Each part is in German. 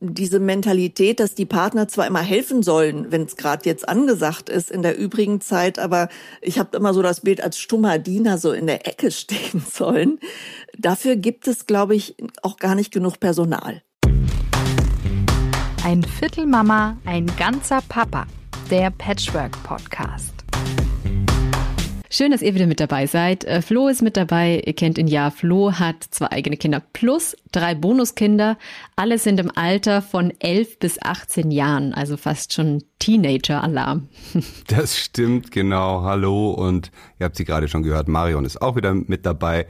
diese Mentalität, dass die Partner zwar immer helfen sollen, wenn es gerade jetzt angesagt ist in der übrigen Zeit, aber ich habe immer so das Bild als stummer Diener so in der Ecke stehen sollen. Dafür gibt es, glaube ich, auch gar nicht genug Personal. Ein Viertel Mama, ein ganzer Papa. Der Patchwork Podcast. Schön, dass ihr wieder mit dabei seid. Äh, Flo ist mit dabei. Ihr kennt ihn ja. Flo hat zwei eigene Kinder plus drei Bonuskinder. Alle sind im Alter von 11 bis 18 Jahren, also fast schon Teenager-Alarm. Das stimmt, genau. Hallo. Und ihr habt sie gerade schon gehört. Marion ist auch wieder mit dabei.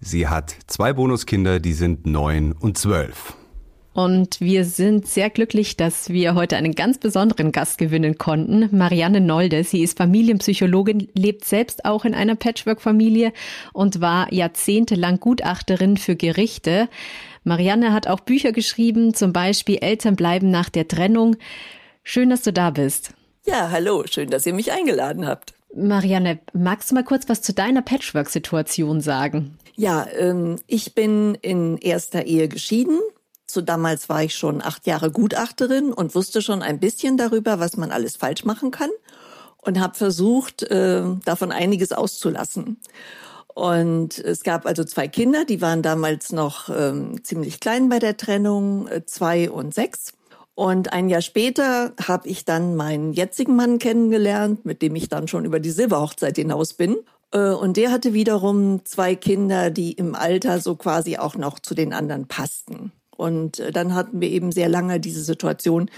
Sie hat zwei Bonuskinder, die sind neun und zwölf. Und wir sind sehr glücklich, dass wir heute einen ganz besonderen Gast gewinnen konnten. Marianne Nolde. Sie ist Familienpsychologin, lebt selbst auch in einer Patchwork-Familie und war jahrzehntelang Gutachterin für Gerichte. Marianne hat auch Bücher geschrieben, zum Beispiel Eltern bleiben nach der Trennung. Schön, dass du da bist. Ja, hallo. Schön, dass ihr mich eingeladen habt. Marianne, magst du mal kurz was zu deiner Patchwork-Situation sagen? Ja, ähm, ich bin in erster Ehe geschieden, zu damals war ich schon acht Jahre Gutachterin und wusste schon ein bisschen darüber, was man alles falsch machen kann und habe versucht, äh, davon einiges auszulassen. Und es gab also zwei Kinder, die waren damals noch ähm, ziemlich klein bei der Trennung, äh, zwei und sechs. Und ein Jahr später habe ich dann meinen jetzigen Mann kennengelernt, mit dem ich dann schon über die Silberhochzeit hinaus bin. Äh, und der hatte wiederum zwei Kinder, die im Alter so quasi auch noch zu den anderen passten. Und äh, dann hatten wir eben sehr lange diese Situation,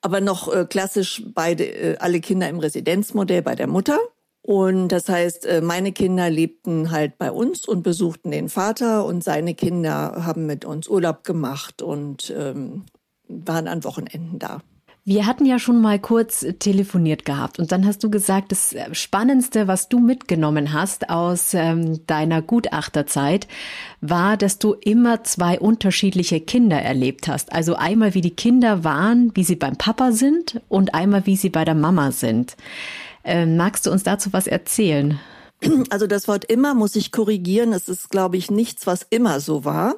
aber noch äh, klassisch beide, äh, alle Kinder im Residenzmodell bei der Mutter. Und das heißt, meine Kinder lebten halt bei uns und besuchten den Vater und seine Kinder haben mit uns Urlaub gemacht und ähm, waren an Wochenenden da. Wir hatten ja schon mal kurz telefoniert gehabt und dann hast du gesagt, das Spannendste, was du mitgenommen hast aus ähm, deiner Gutachterzeit, war, dass du immer zwei unterschiedliche Kinder erlebt hast. Also einmal, wie die Kinder waren, wie sie beim Papa sind und einmal, wie sie bei der Mama sind. Ähm, magst du uns dazu was erzählen? Also das Wort immer muss ich korrigieren. Es ist, glaube ich, nichts, was immer so war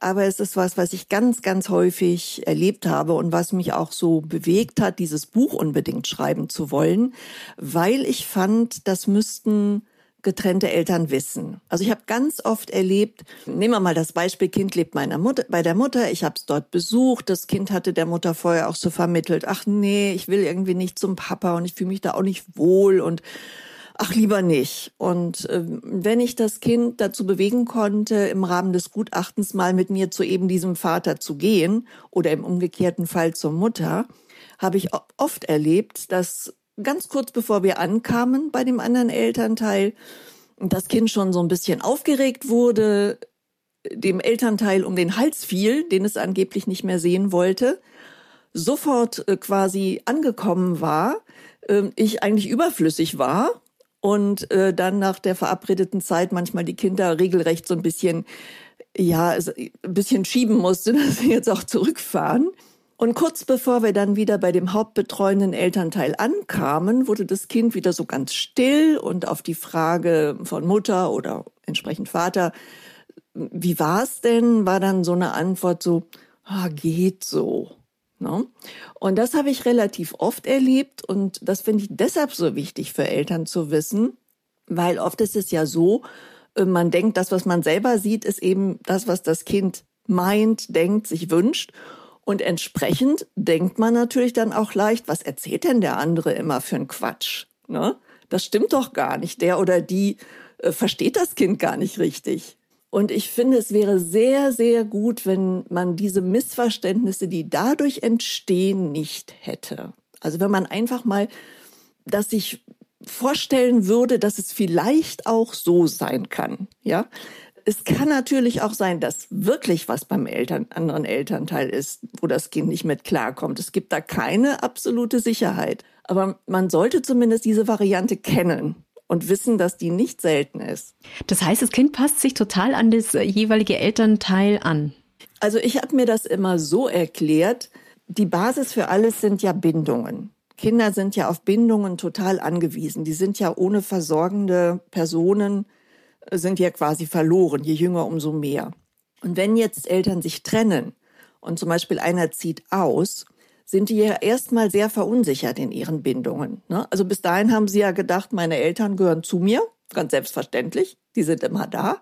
aber es ist was, was ich ganz, ganz häufig erlebt habe und was mich auch so bewegt hat, dieses Buch unbedingt schreiben zu wollen, weil ich fand, das müssten getrennte Eltern wissen. Also ich habe ganz oft erlebt, nehmen wir mal das Beispiel, Kind lebt meiner Mutter, bei der Mutter, ich habe es dort besucht, das Kind hatte der Mutter vorher auch so vermittelt, ach nee, ich will irgendwie nicht zum Papa und ich fühle mich da auch nicht wohl und ach lieber nicht. Und äh, wenn ich das Kind dazu bewegen konnte, im Rahmen des Gutachtens mal mit mir zu eben diesem Vater zu gehen oder im umgekehrten Fall zur Mutter, habe ich oft erlebt, dass ganz kurz bevor wir ankamen bei dem anderen Elternteil, das Kind schon so ein bisschen aufgeregt wurde, dem Elternteil um den Hals fiel, den es angeblich nicht mehr sehen wollte, sofort äh, quasi angekommen war, äh, ich eigentlich überflüssig war und äh, dann nach der verabredeten Zeit manchmal die Kinder regelrecht so ein bisschen, ja, ein bisschen schieben musste, dass sie jetzt auch zurückfahren. Und kurz bevor wir dann wieder bei dem hauptbetreuenden Elternteil ankamen, wurde das Kind wieder so ganz still und auf die Frage von Mutter oder entsprechend Vater, wie war's denn, war dann so eine Antwort so, ah, geht so. Ne? Und das habe ich relativ oft erlebt und das finde ich deshalb so wichtig für Eltern zu wissen, weil oft ist es ja so, äh, man denkt, das, was man selber sieht, ist eben das, was das Kind meint, denkt, sich wünscht. Und entsprechend denkt man natürlich dann auch leicht, was erzählt denn der andere immer für einen Quatsch? Ne? Das stimmt doch gar nicht. Der oder die äh, versteht das Kind gar nicht richtig. Und ich finde, es wäre sehr, sehr gut, wenn man diese Missverständnisse, die dadurch entstehen, nicht hätte. Also wenn man einfach mal das sich vorstellen würde, dass es vielleicht auch so sein kann, ja. Es kann natürlich auch sein, dass wirklich was beim Eltern, anderen Elternteil ist, wo das Kind nicht mit klarkommt. Es gibt da keine absolute Sicherheit. Aber man sollte zumindest diese Variante kennen und wissen, dass die nicht selten ist. Das heißt, das Kind passt sich total an das äh, jeweilige Elternteil an. Also ich habe mir das immer so erklärt, die Basis für alles sind ja Bindungen. Kinder sind ja auf Bindungen total angewiesen. Die sind ja ohne versorgende Personen, äh, sind ja quasi verloren. Je jünger, umso mehr. Und wenn jetzt Eltern sich trennen, und zum Beispiel einer zieht aus, sind die ja erstmal sehr verunsichert in ihren Bindungen. Ne? Also bis dahin haben sie ja gedacht, meine Eltern gehören zu mir, ganz selbstverständlich, die sind immer da.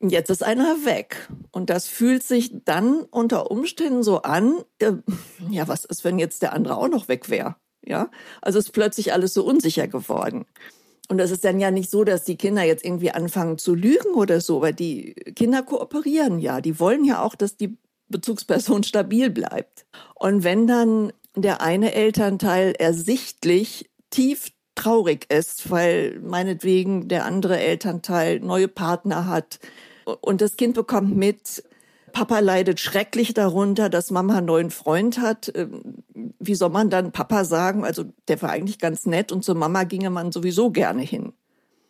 Jetzt ist einer weg. Und das fühlt sich dann unter Umständen so an, äh, ja, was ist, wenn jetzt der andere auch noch weg wäre? Ja, also ist plötzlich alles so unsicher geworden. Und das ist dann ja nicht so, dass die Kinder jetzt irgendwie anfangen zu lügen oder so, weil die Kinder kooperieren ja. Die wollen ja auch, dass die Bezugsperson stabil bleibt. Und wenn dann der eine Elternteil ersichtlich tief traurig ist, weil meinetwegen der andere Elternteil neue Partner hat und das Kind bekommt mit, Papa leidet schrecklich darunter, dass Mama einen neuen Freund hat. Ähm, wie soll man dann Papa sagen? Also der war eigentlich ganz nett und zur Mama ginge man sowieso gerne hin.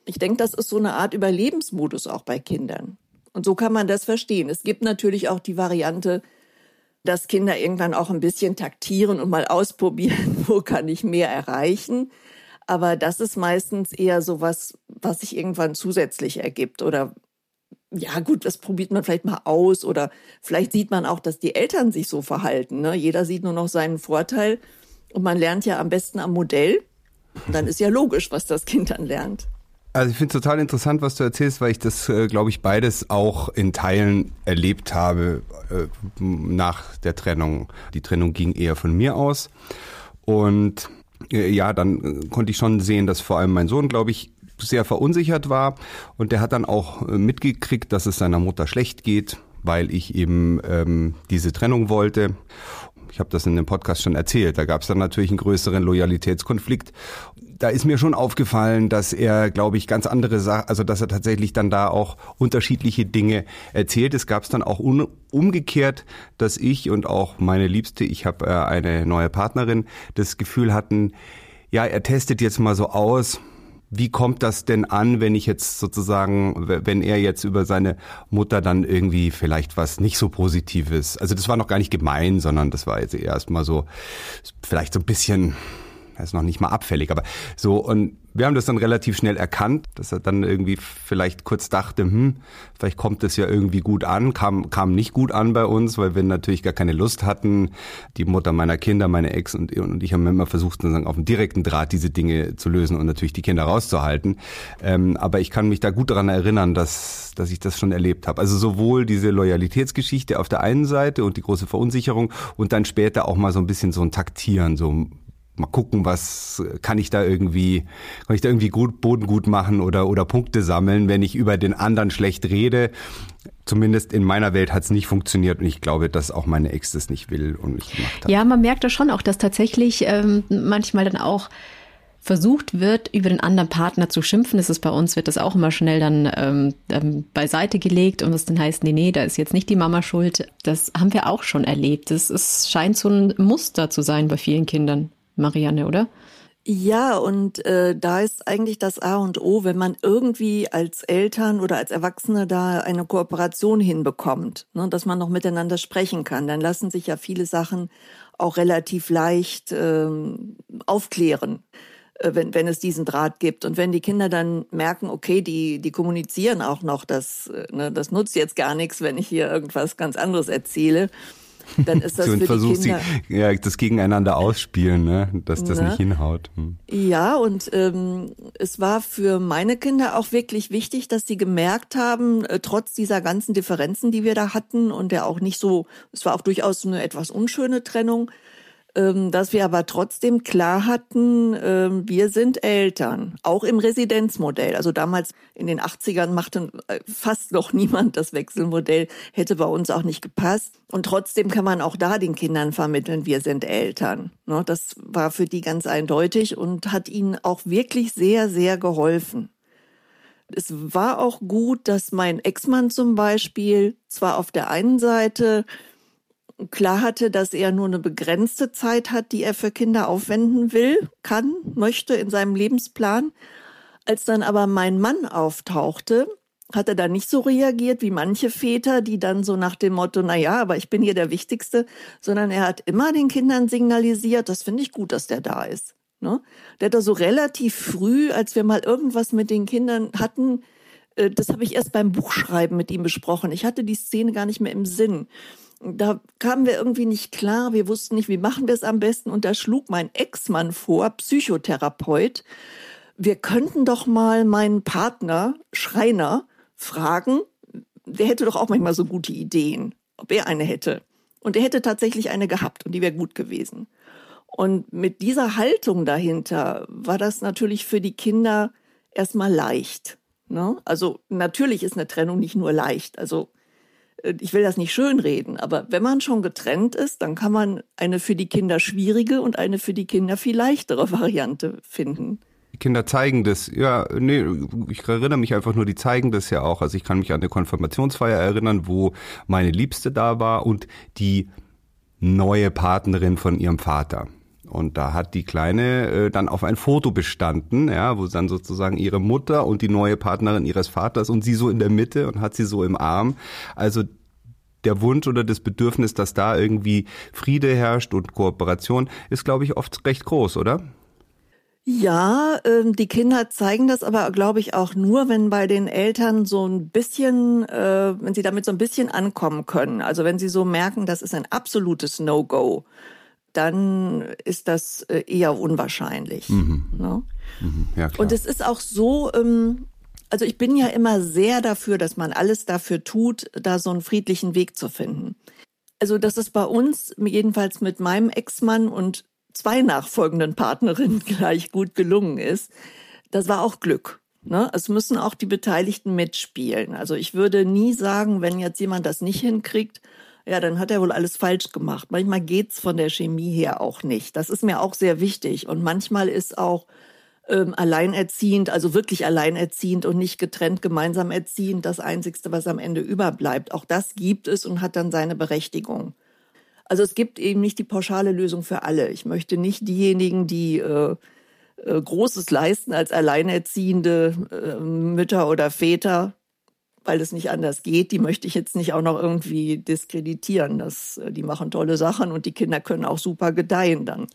Ich denke, das ist so eine Art Überlebensmodus auch bei Kindern. Und so kann man das verstehen. Es gibt natürlich auch die Variante, dass Kinder irgendwann auch ein bisschen taktieren und mal ausprobieren, wo kann ich mehr erreichen. Aber das ist meistens eher so was, was sich irgendwann zusätzlich ergibt oder ja gut, das probiert man vielleicht mal aus oder vielleicht sieht man auch, dass die Eltern sich so verhalten. Ne? Jeder sieht nur noch seinen Vorteil und man lernt ja am besten am Modell. Dann ist ja logisch, was das Kind dann lernt. Also ich finde es total interessant, was du erzählst, weil ich das, äh, glaube ich, beides auch in Teilen erlebt habe äh, nach der Trennung. Die Trennung ging eher von mir aus. Und äh, ja, dann konnte ich schon sehen, dass vor allem mein Sohn, glaube ich, sehr verunsichert war. Und der hat dann auch äh, mitgekriegt, dass es seiner Mutter schlecht geht, weil ich eben ähm, diese Trennung wollte. Ich habe das in dem Podcast schon erzählt. Da gab es dann natürlich einen größeren Loyalitätskonflikt. Da ist mir schon aufgefallen, dass er, glaube ich, ganz andere Sachen, also dass er tatsächlich dann da auch unterschiedliche Dinge erzählt. Es gab es dann auch umgekehrt, dass ich und auch meine Liebste, ich habe äh, eine neue Partnerin, das Gefühl hatten, ja, er testet jetzt mal so aus, wie kommt das denn an, wenn ich jetzt sozusagen, wenn er jetzt über seine Mutter dann irgendwie vielleicht was nicht so Positives, also das war noch gar nicht gemein, sondern das war jetzt erst mal so, vielleicht so ein bisschen er ist noch nicht mal abfällig, aber so und wir haben das dann relativ schnell erkannt, dass er dann irgendwie vielleicht kurz dachte, hm, vielleicht kommt das ja irgendwie gut an, kam kam nicht gut an bei uns, weil wir natürlich gar keine Lust hatten. Die Mutter meiner Kinder, meine Ex und, und ich haben immer versucht, sozusagen auf dem direkten Draht diese Dinge zu lösen und natürlich die Kinder rauszuhalten. Ähm, aber ich kann mich da gut daran erinnern, dass dass ich das schon erlebt habe. Also sowohl diese Loyalitätsgeschichte auf der einen Seite und die große Verunsicherung und dann später auch mal so ein bisschen so ein Taktieren, so mal gucken, was kann ich da irgendwie, kann ich da irgendwie gut Boden gut machen oder oder Punkte sammeln, wenn ich über den anderen schlecht rede. Zumindest in meiner Welt hat es nicht funktioniert und ich glaube, dass auch meine Ex das nicht will und nicht gemacht hat. Ja, man merkt das schon auch, dass tatsächlich ähm, manchmal dann auch versucht wird, über den anderen Partner zu schimpfen. Das ist bei uns, wird das auch immer schnell dann ähm, ähm, beiseite gelegt und es dann heißt, nee, nee, da ist jetzt nicht die Mama schuld. Das haben wir auch schon erlebt. Das scheint so ein Muster zu sein bei vielen Kindern. Marianne, oder? Ja, und äh, da ist eigentlich das A und O, wenn man irgendwie als Eltern oder als Erwachsene da eine Kooperation hinbekommt, ne, dass man noch miteinander sprechen kann, dann lassen sich ja viele Sachen auch relativ leicht ähm, aufklären, äh, wenn, wenn es diesen Draht gibt. Und wenn die Kinder dann merken, okay, die, die kommunizieren auch noch, das, äh, ne, das nutzt jetzt gar nichts, wenn ich hier irgendwas ganz anderes erzähle, dann ist das so, für die Kinder... Sie, ja, das gegeneinander ausspielen, ne? dass das ne? nicht hinhaut. Hm. Ja, und ähm, es war für meine Kinder auch wirklich wichtig, dass sie gemerkt haben, äh, trotz dieser ganzen Differenzen, die wir da hatten und der auch nicht so, es war auch durchaus eine etwas unschöne Trennung, dass wir aber trotzdem klar hatten, ähm, wir sind Eltern, auch im Residenzmodell. Also damals in den 80ern machte äh, fast noch niemand das Wechselmodell, hätte bei uns auch nicht gepasst. Und trotzdem kann man auch da den Kindern vermitteln, wir sind Eltern. Ne, das war für die ganz eindeutig und hat ihnen auch wirklich sehr, sehr geholfen. Es war auch gut, dass mein Ex-Mann zum Beispiel zwar auf der einen Seite klar hatte, dass er nur eine begrenzte Zeit hat, die er für Kinder aufwenden will, kann, möchte in seinem Lebensplan. Als dann aber mein Mann auftauchte, hat er da nicht so reagiert wie manche Väter, die dann so nach dem Motto, na ja, aber ich bin hier der Wichtigste, sondern er hat immer den Kindern signalisiert, das finde ich gut, dass der da ist. Ne? Der hat da so relativ früh, als wir mal irgendwas mit den Kindern hatten, äh, das habe ich erst beim Buchschreiben mit ihm besprochen. Ich hatte die Szene gar nicht mehr im Sinn da kamen wir irgendwie nicht klar. Wir wussten nicht, wie machen wir es am besten. Und da schlug mein Ex-Mann vor, Psychotherapeut, wir könnten doch mal meinen Partner, Schreiner, fragen, der hätte doch auch manchmal so gute Ideen, ob er eine hätte. Und er hätte tatsächlich eine gehabt und die wäre gut gewesen. Und mit dieser Haltung dahinter war das natürlich für die Kinder erstmal leicht. Ne? Also natürlich ist eine Trennung nicht nur leicht. Also ich will das nicht schönreden, aber wenn man schon getrennt ist, dann kann man eine für die Kinder schwierige und eine für die Kinder viel leichtere Variante finden. Die Kinder zeigen das, ja, nee, ich erinnere mich einfach nur, die zeigen das ja auch. Also ich kann mich an eine Konfirmationsfeier erinnern, wo meine Liebste da war und die neue Partnerin von ihrem Vater. Und da hat die Kleine äh, dann auf ein Foto bestanden, ja, wo dann sozusagen ihre Mutter und die neue Partnerin ihres Vaters und sie so in der Mitte und hat sie so im Arm. Also der Wunsch oder das Bedürfnis, dass da irgendwie Friede herrscht und Kooperation, ist, glaube ich, oft recht groß, oder? Ja, ähm, die Kinder zeigen das aber, glaube ich, auch nur, wenn bei den Eltern so ein bisschen, äh, wenn sie damit so ein bisschen ankommen können. Also wenn sie so merken, das ist ein absolutes No-Go dann ist das äh, eher unwahrscheinlich. Mhm. Ne? Mhm. Ja, Und es ist auch so, ähm, also ich bin ja immer sehr dafür, dass man alles dafür tut, da so einen friedlichen Weg zu finden. Also dass es bei uns, jedenfalls mit meinem Ex-Mann und zwei nachfolgenden Partnerinnen gleich gut gelungen ist, das war auch Glück. Ne? Es müssen auch die Beteiligten mitspielen. Also ich würde nie sagen, wenn jetzt jemand das nicht hinkriegt, ja, dann hat er wohl alles falsch gemacht. Manchmal geht's von der Chemie her auch nicht. Das ist mir auch sehr wichtig. Und manchmal ist auch ähm, alleinerziehend, also wirklich alleinerziehend und nicht getrennt gemeinsam erziehend, das Einzigste, was am Ende überbleibt. Auch das gibt es und hat dann seine Berechtigung. Also es gibt eben nicht die pauschale Lösung für alle. Ich möchte nicht diejenigen, die äh, äh, Großes leisten als alleinerziehende äh, Mütter oder Väter, weil es nicht anders geht, die möchte ich jetzt nicht auch noch irgendwie diskreditieren. Das, äh, die machen tolle Sachen und die Kinder können auch super gedeihen dann.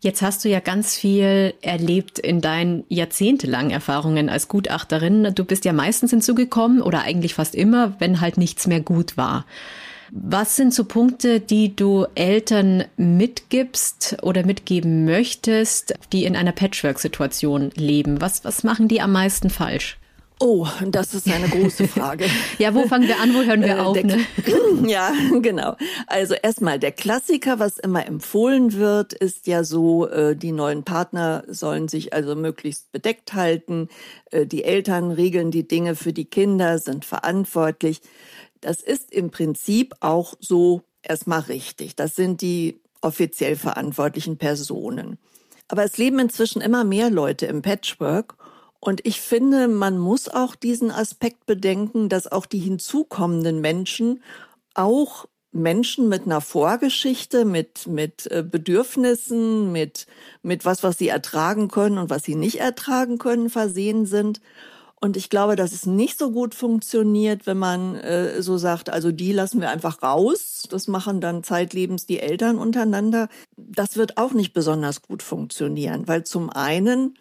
Jetzt hast du ja ganz viel erlebt in deinen jahrzehntelangen Erfahrungen als Gutachterin. Du bist ja meistens hinzugekommen oder eigentlich fast immer, wenn halt nichts mehr gut war. Was sind so Punkte, die du Eltern mitgibst oder mitgeben möchtest, die in einer Patchwork-Situation leben? Was, was machen die am meisten falsch? Oh, das ist eine große Frage. ja, wo fangen wir an, wo hören wir äh, auf? Ne? ja, genau. Also erstmal der Klassiker, was immer empfohlen wird, ist ja so, äh, die neuen Partner sollen sich also möglichst bedeckt halten. Äh, die Eltern regeln die Dinge für die Kinder, sind verantwortlich. Das ist im Prinzip auch so erstmal richtig. Das sind die offiziell verantwortlichen Personen. Aber es leben inzwischen immer mehr Leute im Patchwork und ich finde, man muss auch diesen Aspekt bedenken, dass auch die hinzukommenden Menschen auch Menschen mit einer Vorgeschichte, mit, mit äh, Bedürfnissen, mit, mit was, was sie ertragen können und was sie nicht ertragen können, versehen sind. Und ich glaube, dass es nicht so gut funktioniert, wenn man äh, so sagt, also die lassen wir einfach raus. Das machen dann zeitlebens die Eltern untereinander. Das wird auch nicht besonders gut funktionieren, weil zum einen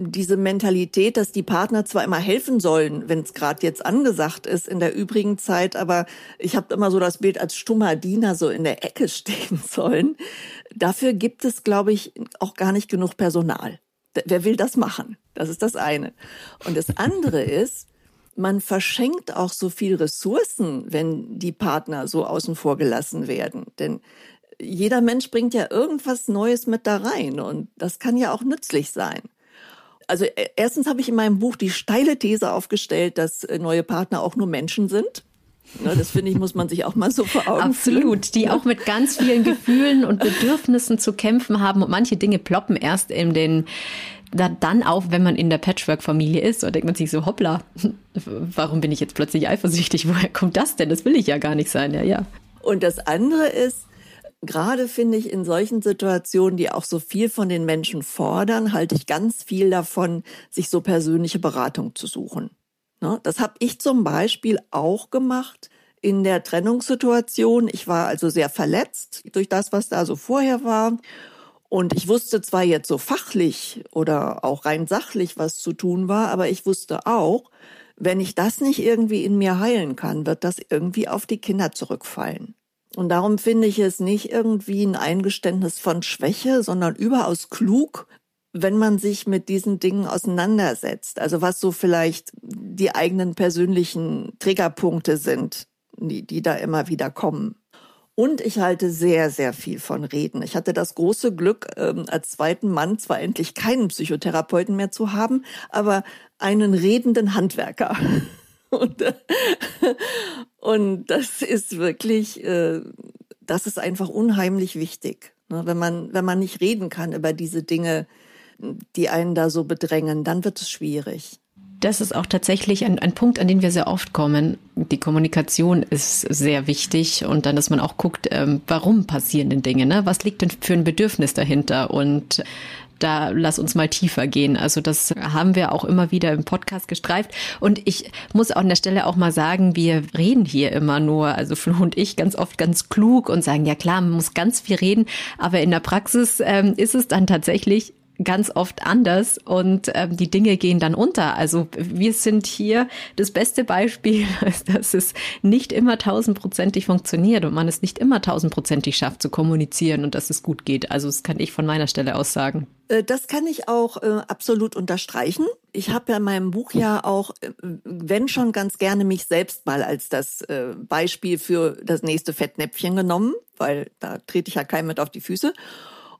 diese Mentalität, dass die Partner zwar immer helfen sollen, wenn es gerade jetzt angesagt ist in der übrigen Zeit, aber ich habe immer so das Bild als stummer Diener so in der Ecke stehen sollen. Dafür gibt es, glaube ich, auch gar nicht genug Personal. Wer will das machen? Das ist das eine. Und das andere ist, man verschenkt auch so viel Ressourcen, wenn die Partner so außen vor gelassen werden. Denn jeder Mensch bringt ja irgendwas Neues mit da rein und das kann ja auch nützlich sein. Also äh, erstens habe ich in meinem Buch die steile These aufgestellt, dass äh, neue Partner auch nur Menschen sind. Ne, das finde ich, muss man sich auch mal so vor Augen Absolut, fühlen. die auch mit ganz vielen Gefühlen und Bedürfnissen zu kämpfen haben und manche Dinge ploppen erst in den dann auf, wenn man in der Patchwork-Familie ist, und denkt man sich so, hoppla, warum bin ich jetzt plötzlich eifersüchtig? Woher kommt das denn? Das will ich ja gar nicht sein, ja, ja. Und das andere ist, gerade finde ich in solchen Situationen, die auch so viel von den Menschen fordern, halte ich ganz viel davon, sich so persönliche Beratung zu suchen. Ne? Das habe ich zum Beispiel auch gemacht in der Trennungssituation. Ich war also sehr verletzt durch das, was da so vorher war. Und ich wusste zwar jetzt so fachlich oder auch rein sachlich, was zu tun war, aber ich wusste auch, wenn ich das nicht irgendwie in mir heilen kann, wird das irgendwie auf die Kinder zurückfallen. Und darum finde ich es nicht irgendwie ein Eingeständnis von Schwäche, sondern überaus klug, wenn man sich mit diesen Dingen auseinandersetzt. Also was so vielleicht die eigenen persönlichen Triggerpunkte sind, die, die da immer wieder kommen. Und ich halte sehr, sehr viel von Reden. Ich hatte das große Glück, ähm, als zweiten Mann zwar endlich keinen Psychotherapeuten mehr zu haben, aber einen redenden Handwerker. Und, und das ist wirklich, äh, das ist einfach unheimlich wichtig. Ne? Wenn man, wenn man nicht reden kann über diese Dinge, die einen da so bedrängen, dann wird es schwierig. Das ist auch tatsächlich ein, ein Punkt, an den wir sehr oft kommen. Die Kommunikation ist sehr wichtig und dann, dass man auch guckt, ähm, warum passieren denn Dinge, ne? Was liegt denn für ein Bedürfnis dahinter? Und da lass uns mal tiefer gehen. Also das haben wir auch immer wieder im Podcast gestreift. Und ich muss auch an der Stelle auch mal sagen, wir reden hier immer nur, also Flo und ich ganz oft ganz klug und sagen, ja klar, man muss ganz viel reden. Aber in der Praxis ähm, ist es dann tatsächlich ganz oft anders und ähm, die Dinge gehen dann unter. Also wir sind hier das beste Beispiel, dass es nicht immer tausendprozentig funktioniert und man es nicht immer tausendprozentig schafft zu kommunizieren und dass es gut geht. Also das kann ich von meiner Stelle aus sagen. Äh, das kann ich auch äh, absolut unterstreichen. Ich habe ja in meinem Buch ja auch, äh, wenn schon ganz gerne mich selbst mal als das äh, Beispiel für das nächste Fettnäpfchen genommen, weil da trete ich ja keinem mit auf die Füße.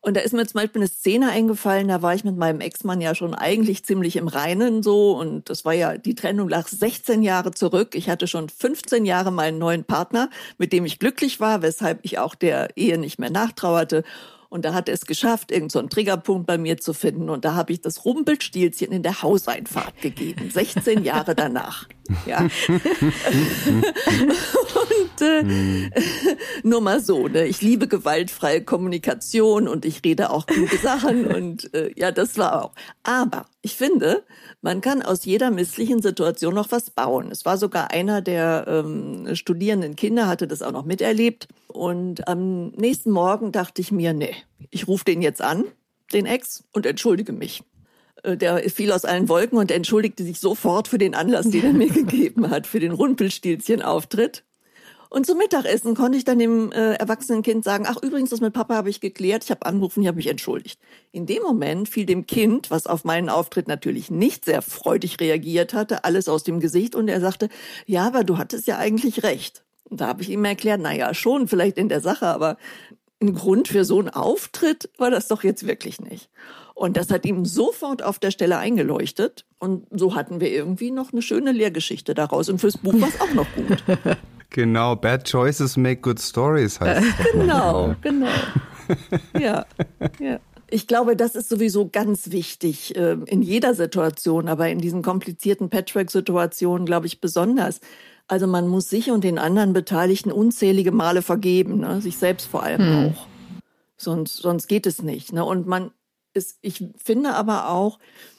Und da ist mir zum Beispiel eine Szene eingefallen, da war ich mit meinem Ex-Mann ja schon eigentlich ziemlich im Reinen so und das war ja, die Trennung lag 16 Jahre zurück. Ich hatte schon 15 Jahre meinen neuen Partner, mit dem ich glücklich war, weshalb ich auch der Ehe nicht mehr nachtrauerte. Und da hat er es geschafft, irgendeinen so Triggerpunkt bei mir zu finden. Und da habe ich das Rumpelstilzchen in der Hauseinfahrt gegeben, 16 Jahre danach. Ja. und äh, nur mal so, ne? ich liebe gewaltfreie Kommunikation und ich rede auch kluge Sachen und äh, ja, das war auch. Aber ich finde, man kann aus jeder misslichen Situation noch was bauen. Es war sogar einer der ähm, studierenden Kinder, hatte das auch noch miterlebt. Und am nächsten Morgen dachte ich mir, nee, ich rufe den jetzt an, den Ex, und entschuldige mich. Äh, der fiel aus allen Wolken und entschuldigte sich sofort für den Anlass, den er mir gegeben hat, für den Rumpelstilzchen-Auftritt. Und zum Mittagessen konnte ich dann dem äh, erwachsenen Kind sagen, ach übrigens, das mit Papa habe ich geklärt, ich habe angerufen, ich habe mich entschuldigt. In dem Moment fiel dem Kind, was auf meinen Auftritt natürlich nicht sehr freudig reagiert hatte, alles aus dem Gesicht und er sagte, ja, aber du hattest ja eigentlich recht. Und da habe ich ihm erklärt, na ja, schon, vielleicht in der Sache, aber ein Grund für so einen Auftritt war das doch jetzt wirklich nicht. Und das hat ihm sofort auf der Stelle eingeleuchtet. Und so hatten wir irgendwie noch eine schöne Lehrgeschichte daraus. Und fürs Buch war es auch noch gut. Genau, Bad Choices Make Good Stories heißt es. genau, genau. Ja, ja. Ich glaube, das ist sowieso ganz wichtig äh, in jeder Situation, aber in diesen komplizierten Patchwork-Situationen, glaube ich, besonders. Also man muss sich und den anderen Beteiligten unzählige Male vergeben, ne? sich selbst vor allem hm. auch. Sonst, sonst geht es nicht. Ne? Und man ist, ich finde aber auch,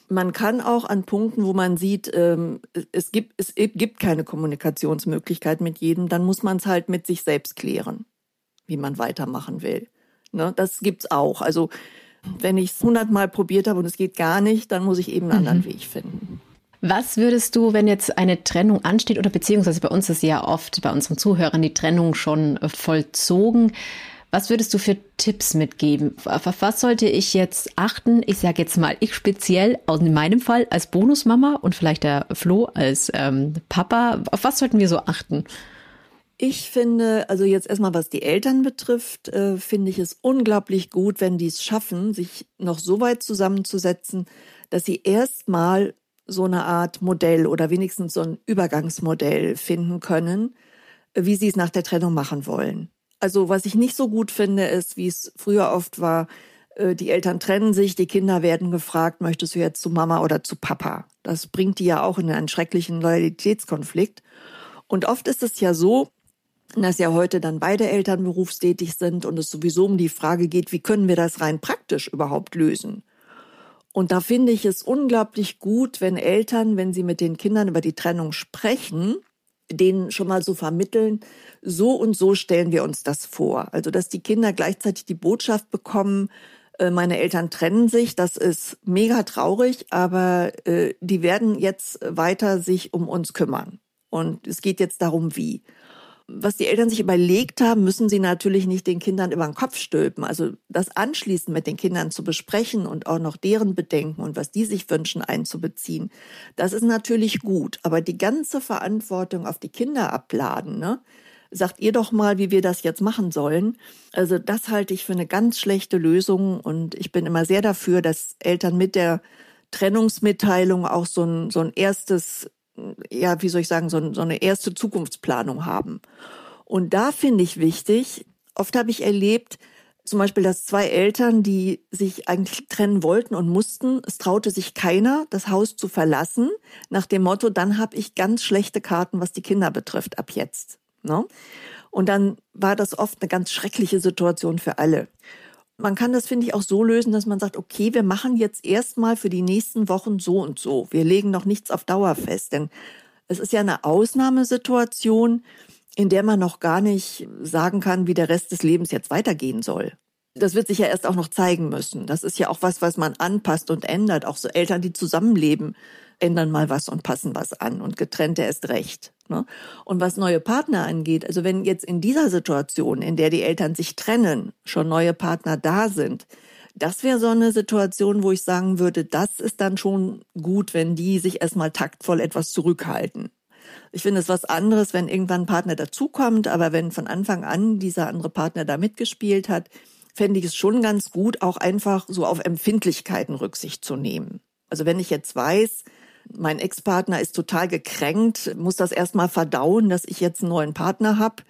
man kann auch an Punkten, wo man sieht, ähm, es, gibt, es gibt keine Kommunikationsmöglichkeit mit jedem, dann muss man es halt mit sich selbst klären, wie man weitermachen will. Ne? Das gibt's auch. Also wenn ich es hundertmal probiert habe und es geht gar nicht, dann muss ich eben einen anderen mhm. Weg finden. Was würdest du, wenn jetzt eine Trennung ansteht oder beziehungsweise bei uns ist ja oft bei unseren Zuhörern die Trennung schon vollzogen, was würdest du für Tipps mitgeben? Auf was sollte ich jetzt achten? Ich sage jetzt mal, ich speziell, in meinem Fall als Bonusmama und vielleicht der Flo als ähm, Papa. Auf was sollten wir so achten? Ich finde, also jetzt erstmal was die Eltern betrifft, äh, finde ich es unglaublich gut, wenn die es schaffen, sich noch so weit zusammenzusetzen, dass sie erstmal so eine Art Modell oder wenigstens so ein Übergangsmodell finden können, wie sie es nach der Trennung machen wollen. Also was ich nicht so gut finde, ist, wie es früher oft war, äh, die Eltern trennen sich, die Kinder werden gefragt, möchtest du jetzt zu Mama oder zu Papa? Das bringt die ja auch in einen schrecklichen Loyalitätskonflikt. Und oft ist es ja so, dass ja heute dann beide Eltern berufstätig sind und es sowieso um die Frage geht, wie können wir das rein praktisch überhaupt lösen? Und da finde ich es unglaublich gut, wenn Eltern, wenn sie mit den Kindern über die Trennung sprechen, denen schon mal so vermitteln, so und so stellen wir uns das vor. Also, dass die Kinder gleichzeitig die Botschaft bekommen, äh, meine Eltern trennen sich, das ist mega traurig, aber äh, die werden jetzt weiter sich um uns kümmern. Und es geht jetzt darum, wie. Was die Eltern sich überlegt haben, müssen sie natürlich nicht den Kindern über den Kopf stülpen. Also das anschließend mit den Kindern zu besprechen und auch noch deren Bedenken und was die sich wünschen einzubeziehen, das ist natürlich gut. Aber die ganze Verantwortung auf die Kinder abladen, ne? Sagt ihr doch mal, wie wir das jetzt machen sollen. Also das halte ich für eine ganz schlechte Lösung und ich bin immer sehr dafür, dass Eltern mit der Trennungsmitteilung auch so ein, so ein erstes ja, wie soll ich sagen, so, so eine erste Zukunftsplanung haben. Und da finde ich wichtig, oft habe ich erlebt, zum Beispiel, dass zwei Eltern, die sich eigentlich trennen wollten und mussten, es traute sich keiner, das Haus zu verlassen, nach dem Motto, dann habe ich ganz schlechte Karten, was die Kinder betrifft, ab jetzt. Ne? Und dann war das oft eine ganz schreckliche Situation für alle. Man kann das, finde ich, auch so lösen, dass man sagt, okay, wir machen jetzt erstmal für die nächsten Wochen so und so. Wir legen noch nichts auf Dauer fest, denn es ist ja eine Ausnahmesituation, in der man noch gar nicht sagen kann, wie der Rest des Lebens jetzt weitergehen soll. Das wird sich ja erst auch noch zeigen müssen. Das ist ja auch was, was man anpasst und ändert. Auch so Eltern, die zusammenleben, ändern mal was und passen was an und getrennte erst recht. Ne? Und was neue Partner angeht, also wenn jetzt in dieser Situation, in der die Eltern sich trennen, schon neue Partner da sind, das wäre so eine Situation, wo ich sagen würde, das ist dann schon gut, wenn die sich erstmal taktvoll etwas zurückhalten. Ich finde es was anderes, wenn irgendwann ein Partner dazukommt, aber wenn von Anfang an dieser andere Partner da mitgespielt hat, fände ich es schon ganz gut, auch einfach so auf Empfindlichkeiten Rücksicht zu nehmen. Also wenn ich jetzt weiß, mein Ex-Partner ist total gekränkt, muss das erstmal verdauen, dass ich jetzt einen neuen Partner habe,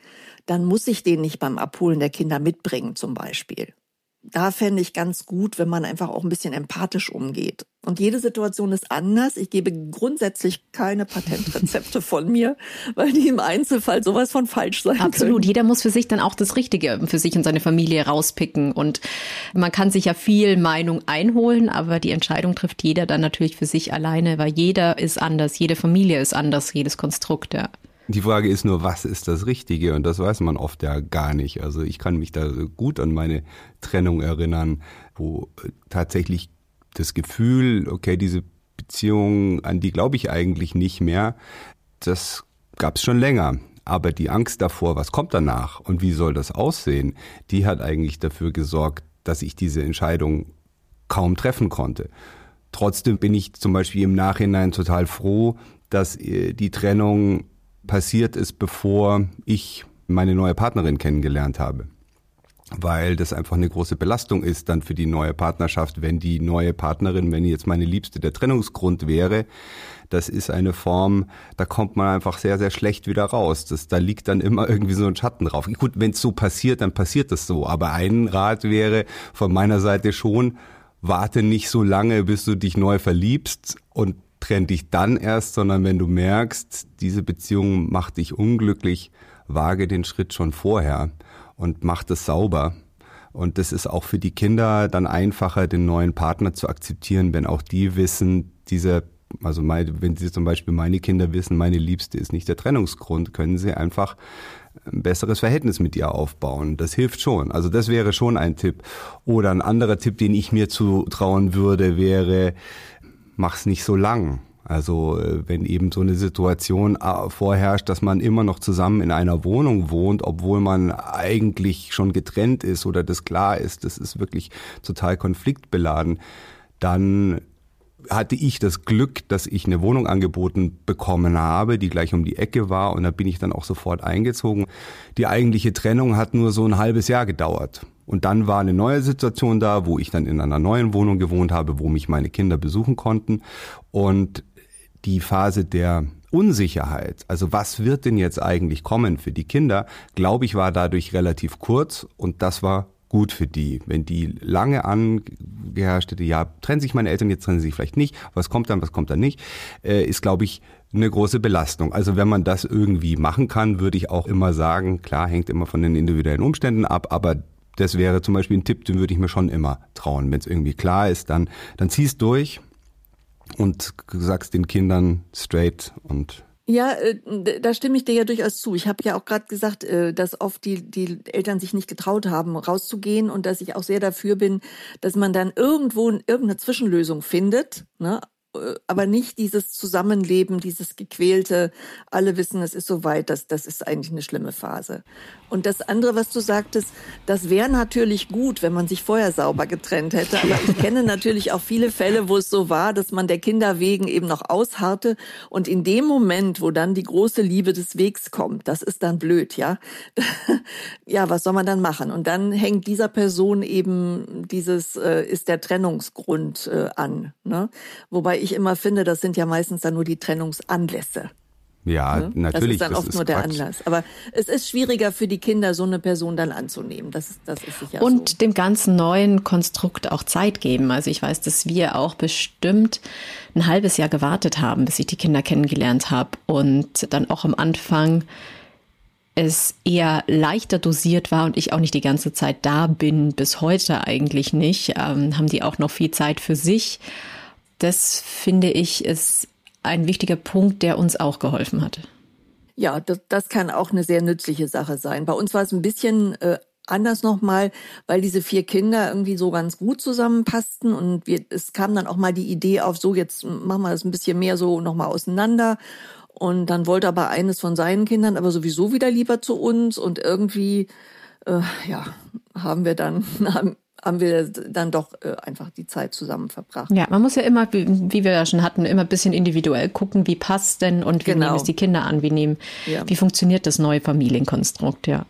dann muss ich den nicht beim Abholen der Kinder mitbringen zum Beispiel da fände ich ganz gut, wenn man einfach auch ein bisschen empathisch umgeht. Und jede Situation ist anders. Ich gebe grundsätzlich keine Patentrezepte von mir, weil die im Einzelfall sowas von falsch sein Absolut. Können. Jeder muss für sich dann auch das Richtige für sich und seine Familie rauspicken. Und man kann sich ja viel Meinung einholen, aber die Entscheidung trifft jeder dann natürlich für sich alleine, weil jeder ist anders, jede Familie ist anders, jedes Konstrukt, ja. Die Frage ist nur, was ist das Richtige? Und das weiß man oft ja gar nicht. Also ich kann mich da gut an meine Trennung erinnern, wo tatsächlich das Gefühl, okay, diese Beziehung, an die glaube ich eigentlich nicht mehr, das gab es schon länger. Aber die Angst davor, was kommt danach und wie soll das aussehen, die hat eigentlich dafür gesorgt, dass ich diese Entscheidung kaum treffen konnte. Trotzdem bin ich zum Beispiel im Nachhinein total froh, dass äh, die Trennung passiert ist, bevor ich meine neue Partnerin kennengelernt habe. Weil das einfach eine große Belastung ist dann für die neue Partnerschaft, wenn die neue Partnerin, wenn jetzt meine Liebste der Trennungsgrund wäre, das ist eine Form, da kommt man einfach sehr, sehr schlecht wieder raus. Das, da liegt dann immer irgendwie so ein Schatten drauf. Gut, wenn es so passiert, dann passiert das so. Aber ein Rat wäre von meiner Seite schon, warte nicht so lange, bis du dich neu verliebst und trenn dich dann erst, sondern wenn du merkst, diese Beziehung macht dich unglücklich, wage den Schritt schon vorher und mach das sauber. Und das ist auch für die Kinder dann einfacher, den neuen Partner zu akzeptieren, wenn auch die wissen, dieser also meine, wenn sie zum Beispiel meine Kinder wissen, meine Liebste ist nicht der Trennungsgrund, können sie einfach ein besseres Verhältnis mit ihr aufbauen. Das hilft schon. Also das wäre schon ein Tipp. Oder ein anderer Tipp, den ich mir zutrauen würde, wäre, mach's nicht so lang. Also äh, wenn eben so eine Situation äh, vorherrscht, dass man immer noch zusammen in einer Wohnung wohnt, obwohl man eigentlich schon getrennt ist oder das klar ist, das ist wirklich total konfliktbeladen, dann hatte ich das Glück, dass ich eine Wohnung angeboten bekommen habe, die gleich um die Ecke war und da bin ich dann auch sofort eingezogen. Die eigentliche Trennung hat nur so ein halbes Jahr gedauert. Und dann war eine neue Situation da, wo ich dann in einer neuen Wohnung gewohnt habe, wo mich meine Kinder besuchen konnten. Und die Phase der Unsicherheit, also was wird denn jetzt eigentlich kommen für die Kinder, glaube ich, war dadurch relativ kurz und das war gut für die. Wenn die lange angeherrscht hätte, ja, trennen sich meine Eltern, jetzt trennen sie sich vielleicht nicht, was kommt dann, was kommt dann nicht, äh, ist, glaube ich, eine große Belastung. Also wenn man das irgendwie machen kann, würde ich auch immer sagen, klar, hängt immer von den individuellen Umständen ab, aber das wäre zum Beispiel ein Tipp, den würde ich mir schon immer trauen. Wenn es irgendwie klar ist, dann, dann zieh's durch und sagst den Kindern straight und ja, äh, da stimme ich dir ja durchaus zu. Ich habe ja auch gerade gesagt, äh, dass oft die, die Eltern sich nicht getraut haben, rauszugehen und dass ich auch sehr dafür bin, dass man dann irgendwo irgendeine Zwischenlösung findet. Ne? Äh, aber nicht dieses Zusammenleben, dieses gequälte, alle wissen, es ist soweit, das, das ist eigentlich eine schlimme Phase. Und das andere, was du sagtest, das wäre natürlich gut, wenn man sich vorher sauber getrennt hätte. Aber ich kenne natürlich auch viele Fälle, wo es so war, dass man der Kinder wegen eben noch ausharrte. Und in dem Moment, wo dann die große Liebe des Wegs kommt, das ist dann blöd, ja. ja, was soll man dann machen? Und dann hängt dieser Person eben dieses, äh, ist der Trennungsgrund äh, an. Ne? Wobei ich immer finde, das sind ja meistens dann nur die Trennungsanlässe. Ja, ne? natürlich. Das ist dann das oft ist nur der Quatsch. Anlass. Aber es ist schwieriger für die Kinder, so eine Person dann anzunehmen. Das, das ist sicher Und so. dem ganzen neuen Konstrukt auch Zeit geben. Also ich weiß, dass wir auch bestimmt ein halbes Jahr gewartet haben, bis ich die Kinder kennengelernt habe. Und dann auch am Anfang es eher leichter dosiert war und ich auch nicht die ganze Zeit da bin, bis heute eigentlich nicht, ähm, haben die auch noch viel Zeit für sich. Das finde ich ist ein wichtiger Punkt, der uns auch geholfen hat. Ja, das, das kann auch eine sehr nützliche Sache sein. Bei uns war es ein bisschen äh, anders nochmal, weil diese vier Kinder irgendwie so ganz gut zusammenpassten und wir, es kam dann auch mal die Idee auf, so jetzt machen wir das ein bisschen mehr so nochmal auseinander. Und dann wollte aber eines von seinen Kindern aber sowieso wieder lieber zu uns und irgendwie, äh, ja, haben wir dann, haben, wir dann doch äh, einfach die Zeit zusammen verbracht. Ja, man muss ja immer, wie, wie wir ja schon hatten, immer ein bisschen individuell gucken, wie passt denn und wie genau. nehmen es die Kinder an, wie nehmen, ja. wie funktioniert das neue Familienkonstrukt, ja.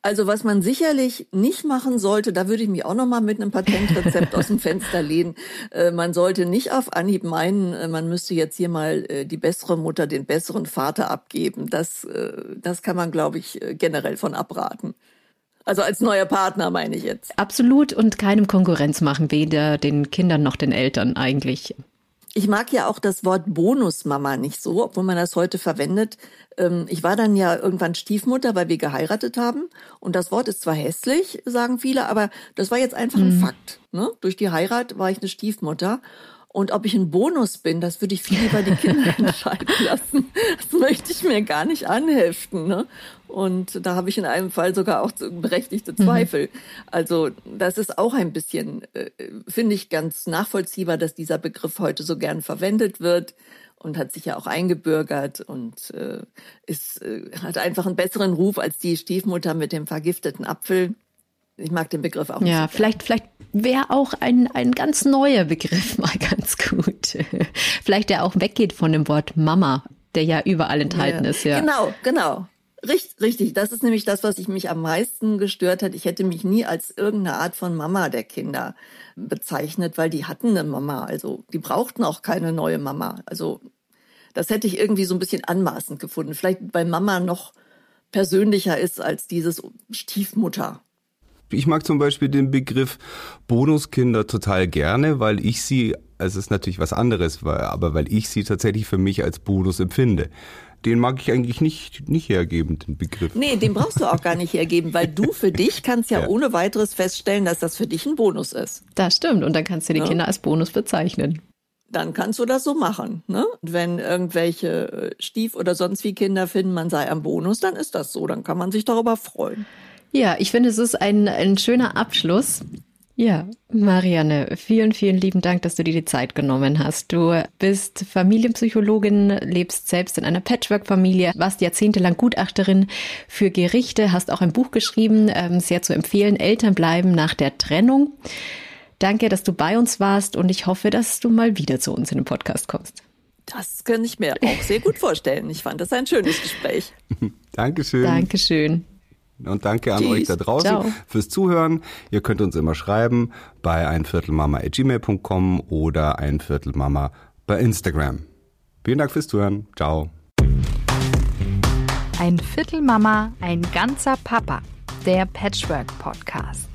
Also was man sicherlich nicht machen sollte, da würde ich mich auch noch mal mit einem Patentrezept aus dem Fenster lehnen. Äh, man sollte nicht auf Anhieb meinen, äh, man müsste jetzt hier mal äh, die bessere Mutter, den besseren Vater abgeben. Das, äh, das kann man, glaube ich, generell von abraten. Also als neuer Partner meine ich jetzt. Absolut und keinem Konkurrenz machen, weder den Kindern noch den Eltern eigentlich. Ich mag ja auch das Wort Bonusmama nicht so, obwohl man das heute verwendet. Ähm, ich war dann ja irgendwann Stiefmutter, weil wir geheiratet haben. Und das Wort ist zwar hässlich, sagen viele, aber das war jetzt einfach ein mhm. Fakt. Ne? Durch die Heirat war ich eine Stiefmutter. Und ob ich ein Bonus bin, das würde ich viel lieber die Kinder entscheiden lassen. Das möchte ich mir gar nicht anheften. Ne? Und da habe ich in einem Fall sogar auch berechtigte mhm. Zweifel. Mhm. Also das ist auch ein bisschen, äh, finde ich, ganz nachvollziehbar, dass dieser Begriff heute so gern verwendet wird und hat sich ja auch eingebürgert und äh, ist, äh, hat einfach einen besseren Ruf als die Stiefmutter mit dem vergifteten Apfel. Ich mag den Begriff auch. Ja, vielleicht, vielleicht wäre auch ein, ein ganz neuer Begriff mal ganz gut. vielleicht der auch weggeht von dem Wort Mama, der ja überall enthalten ja. ist. Ja. Genau, genau. Richtig, richtig. Das ist nämlich das, was ich mich am meisten gestört hat. Ich hätte mich nie als irgendeine Art von Mama der Kinder bezeichnet, weil die hatten eine Mama. Also die brauchten auch keine neue Mama. Also das hätte ich irgendwie so ein bisschen anmaßend gefunden. Vielleicht bei Mama noch persönlicher ist als dieses Stiefmutter. Ich mag zum Beispiel den Begriff Bonuskinder total gerne, weil ich sie, es ist natürlich was anderes, aber weil ich sie tatsächlich für mich als Bonus empfinde. Den mag ich eigentlich nicht, nicht hergeben, den Begriff. Nee, den brauchst du auch gar nicht hergeben, weil du für dich kannst ja, ja. ohne weiteres feststellen, dass das für dich ein Bonus ist. Das stimmt. Und dann kannst du die ja. Kinder als Bonus bezeichnen dann kannst du das so machen. Ne? Wenn irgendwelche äh, Stief- oder sonst wie Kinder finden, man sei am Bonus, dann ist das so. Dann kann man sich darüber freuen. Ja, ich finde, es ist ein, ein schöner Abschluss. Ja, Marianne, vielen, vielen lieben Dank, dass du dir die Zeit genommen hast. Du bist Familienpsychologin, lebst selbst in einer Patchwork-Familie, warst jahrzehntelang Gutachterin für Gerichte, hast auch ein Buch geschrieben, ähm, sehr zu empfehlen, Eltern bleiben nach der Trennung. Danke, dass du bei uns warst und ich hoffe, dass du mal wieder zu uns in den Podcast kommst. Das kann ich mir auch sehr gut vorstellen. Ich fand das ein schönes Gespräch. Dankeschön. Dankeschön. Und danke an Tschüss. euch da draußen Ciao. fürs Zuhören. Ihr könnt uns immer schreiben bei einviertelmama.gmail.com oder einviertelmama bei Instagram. Vielen Dank fürs Zuhören. Ciao. Ein Viertel Mama, ein ganzer Papa. Der Patchwork Podcast.